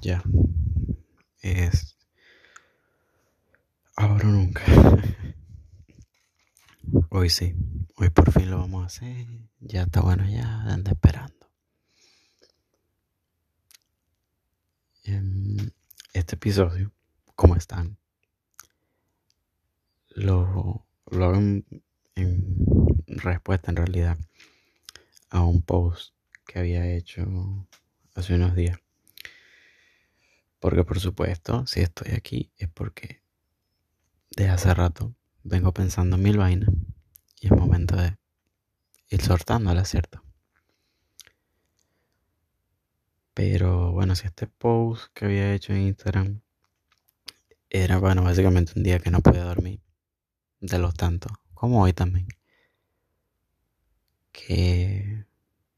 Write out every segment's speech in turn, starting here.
Ya. Es. Ahora nunca. Hoy sí. Hoy por fin lo vamos a hacer. Ya está bueno, ya anda esperando. Em, este episodio, ¿cómo están? Lo, lo hago en respuesta en realidad a un post que había hecho hace unos días. Porque por supuesto, si estoy aquí es porque de hace rato vengo pensando mil vainas y es momento de ir la ¿cierto? Pero bueno, si este post que había hecho en Instagram era, bueno, básicamente un día que no podía dormir de los tantos, como hoy también, que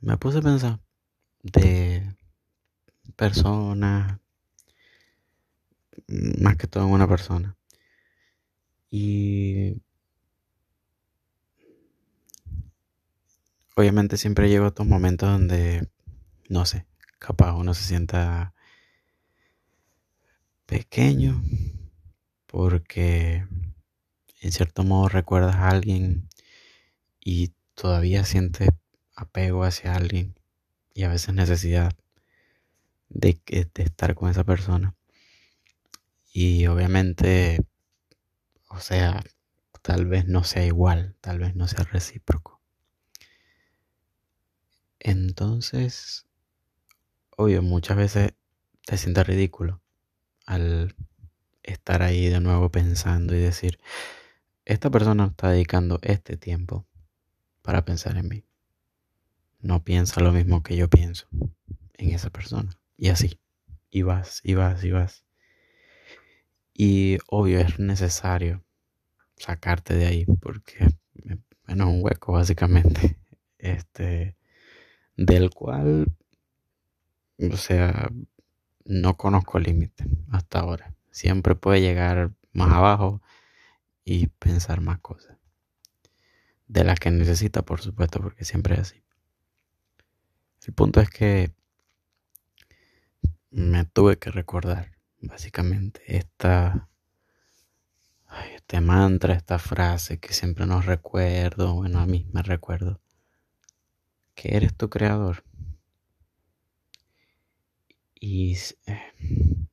me puse a pensar de personas, más que todo en una persona. Y obviamente siempre llego a estos momentos donde, no sé, capaz uno se sienta pequeño porque en cierto modo recuerdas a alguien y todavía sientes apego hacia alguien y a veces necesidad de, de estar con esa persona. Y obviamente, o sea, tal vez no sea igual, tal vez no sea recíproco. Entonces, obvio, muchas veces te sientes ridículo al estar ahí de nuevo pensando y decir, esta persona está dedicando este tiempo para pensar en mí. No piensa lo mismo que yo pienso en esa persona. Y así. Y vas, y vas, y vas. Y obvio es necesario sacarte de ahí porque bueno, un hueco básicamente. Este del cual o sea, no conozco límite hasta ahora. Siempre puede llegar más abajo y pensar más cosas. De las que necesita, por supuesto, porque siempre es así. El punto es que me tuve que recordar, básicamente, esta, este mantra, esta frase que siempre nos recuerdo, bueno, a mí me recuerdo, que eres tu creador. Y eh,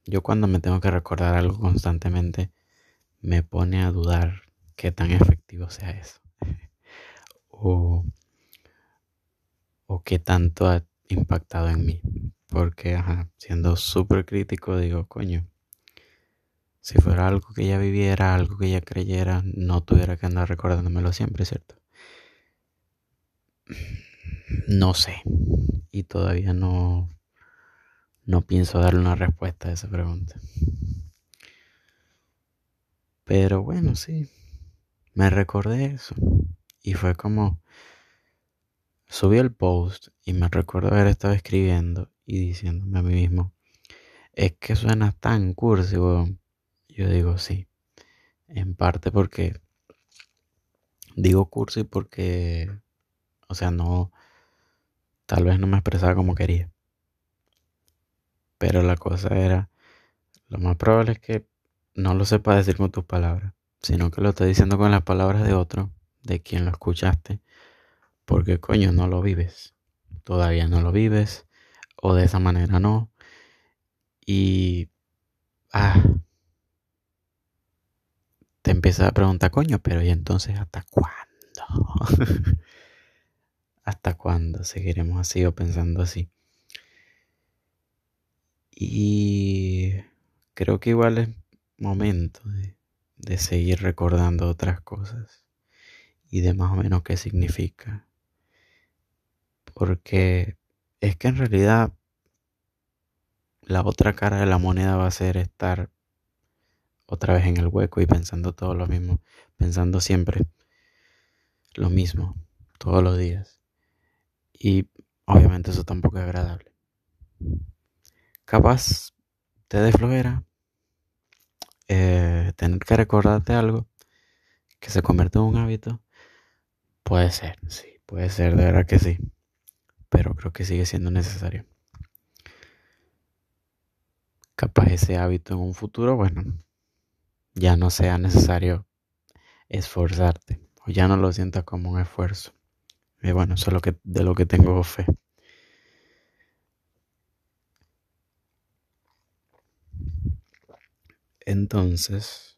yo cuando me tengo que recordar algo constantemente, me pone a dudar qué tan efectivo sea eso. o, o qué tanto ha impactado en mí. Porque, ajá, siendo súper crítico, digo, coño, si fuera algo que ella viviera, algo que ella creyera, no tuviera que andar recordándomelo siempre, ¿cierto? No sé. Y todavía no, no pienso darle una respuesta a esa pregunta. Pero bueno, sí, me recordé eso. Y fue como, subí el post y me recuerdo haber estado escribiendo y diciéndome a mí mismo, es que suena tan cursi, Yo digo sí, en parte porque, digo cursi porque, o sea, no, tal vez no me expresaba como quería. Pero la cosa era, lo más probable es que no lo sepa decir con tus palabras, sino que lo esté diciendo con las palabras de otro, de quien lo escuchaste, porque coño, no lo vives. Todavía no lo vives, o de esa manera no. Y... Ah, te empiezas a preguntar, coño, pero ¿y entonces hasta cuándo? ¿Hasta cuándo seguiremos así o pensando así? Y creo que igual es momento de, seguir recordando otras cosas y de más o menos qué significa. Porque es que en realidad la otra cara de la moneda va a ser estar otra vez en el hueco y pensando todo lo mismo, pensando siempre lo mismo, todos los días. Y obviamente eso tampoco es agradable capaz te dé eh, tener que recordarte algo que se convierte en un hábito. Puede ser, sí, puede ser, de verdad que sí. Pero creo que sigue siendo necesario. capaz ese hábito en un futuro, bueno, ya no sea necesario esforzarte o ya no lo sientas como un esfuerzo. Y bueno, eso es lo que, de lo que tengo fe. Entonces,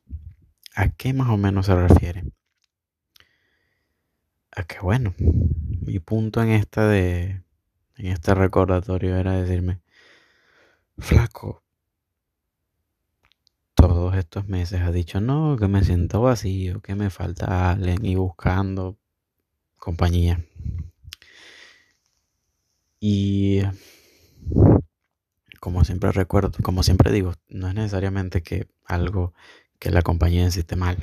¿a qué más o menos se refiere? A que bueno, mi punto en esta de en este recordatorio era decirme, flaco, todos estos meses ha dicho, no, que me siento vacío, que me falta alguien y buscando compañía. Y como siempre recuerdo, como siempre digo, no es necesariamente que algo que la compañía en sí esté mal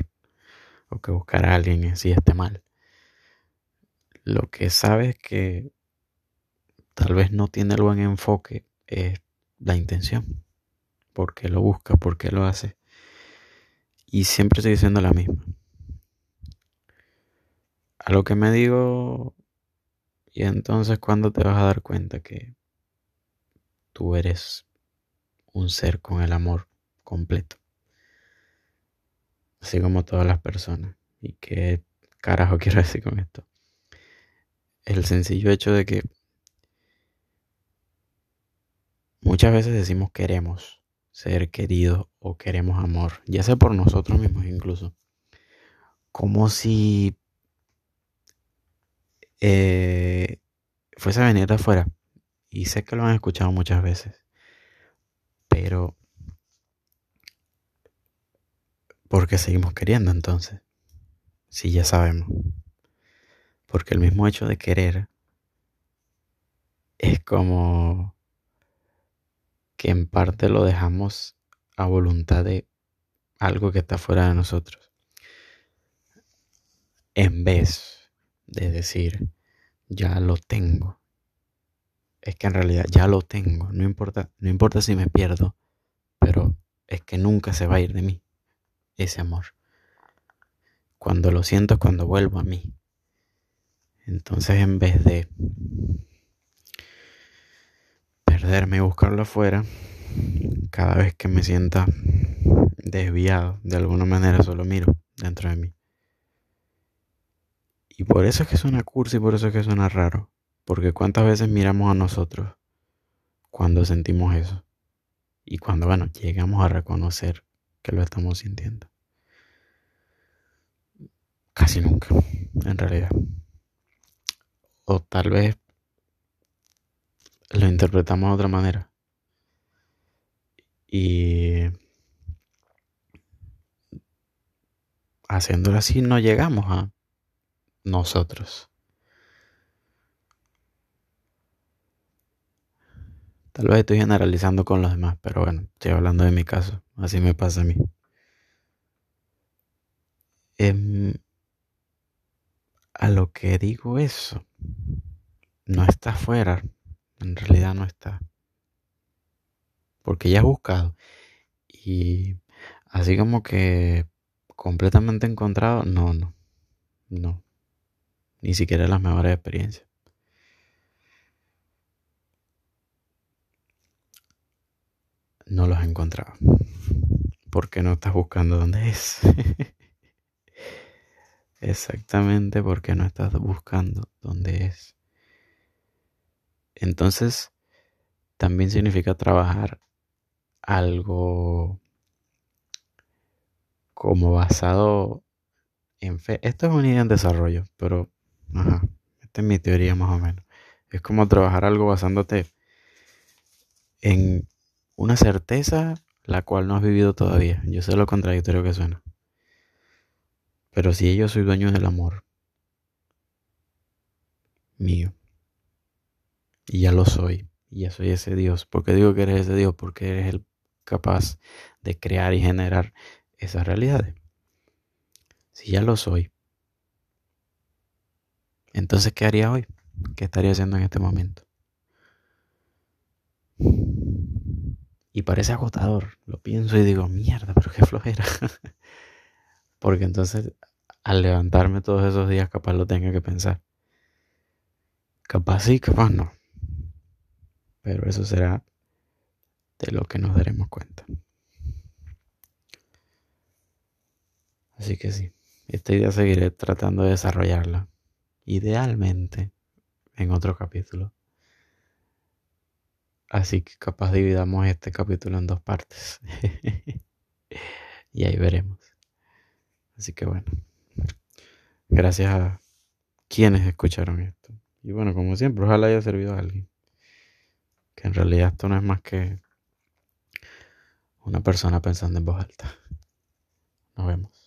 o que buscar a alguien en sí esté mal. Lo que sabes que tal vez no tiene el buen enfoque es la intención. ¿Por qué lo busca? ¿Por qué lo hace? Y siempre estoy diciendo la misma. A lo que me digo, y entonces cuando te vas a dar cuenta que tú eres un ser con el amor completo. Así como todas las personas. ¿Y qué carajo quiero decir con esto? El sencillo hecho de que muchas veces decimos queremos ser queridos o queremos amor, ya sea por nosotros mismos incluso. Como si eh, fuese a venir de afuera y sé que lo han escuchado muchas veces. Pero, ¿por qué seguimos queriendo entonces? Si ya sabemos. Porque el mismo hecho de querer es como que en parte lo dejamos a voluntad de algo que está fuera de nosotros. En vez de decir, ya lo tengo, es que en realidad ya lo tengo. No importa, no importa si me pierdo, pero es que nunca se va a ir de mí ese amor. Cuando lo siento es cuando vuelvo a mí. Entonces en vez de perderme y buscarlo afuera, cada vez que me sienta desviado, de alguna manera solo miro dentro de mí. Y por eso es que suena cursi, por eso es que suena raro. Porque cuántas veces miramos a nosotros cuando sentimos eso. Y cuando, bueno, llegamos a reconocer que lo estamos sintiendo. Casi nunca, en realidad. O tal vez lo interpretamos de otra manera. Y haciéndolo así no llegamos a nosotros. Tal vez estoy generalizando con los demás, pero bueno, estoy hablando de mi caso. Así me pasa a mí. Em, a lo que digo eso, no está afuera. En realidad no está. Porque ya has buscado. Y así como que completamente encontrado, no, no. No. Ni siquiera las mejores experiencias. no los has encontrado. Porque no estás buscando dónde es. Exactamente porque no estás buscando dónde es. Entonces, también significa trabajar algo como basado en fe. Esto es una idea en desarrollo, pero, ajá, esta es mi teoría más o menos. Es como trabajar algo basándote en una certeza la cual no has vivido todavía. Yo sé lo contradictorio que suena. Pero si yo soy dueño del amor mío, y ya lo soy, y ya soy ese Dios, ¿por qué digo que eres ese Dios? Porque eres el capaz de crear y generar esas realidades. Si ya lo soy, entonces ¿qué haría hoy? ¿Qué estaría haciendo en este momento? Y parece agotador. Lo pienso y digo, mierda, pero qué flojera. Porque entonces al levantarme todos esos días capaz lo tenga que pensar. Capaz sí, capaz no. Pero eso será de lo que nos daremos cuenta. Así que sí, esta idea seguiré tratando de desarrollarla. Idealmente en otro capítulo. Así que capaz dividamos este capítulo en dos partes. y ahí veremos. Así que bueno. Gracias a quienes escucharon esto. Y bueno, como siempre, ojalá haya servido a alguien. Que en realidad esto no es más que una persona pensando en voz alta. Nos vemos.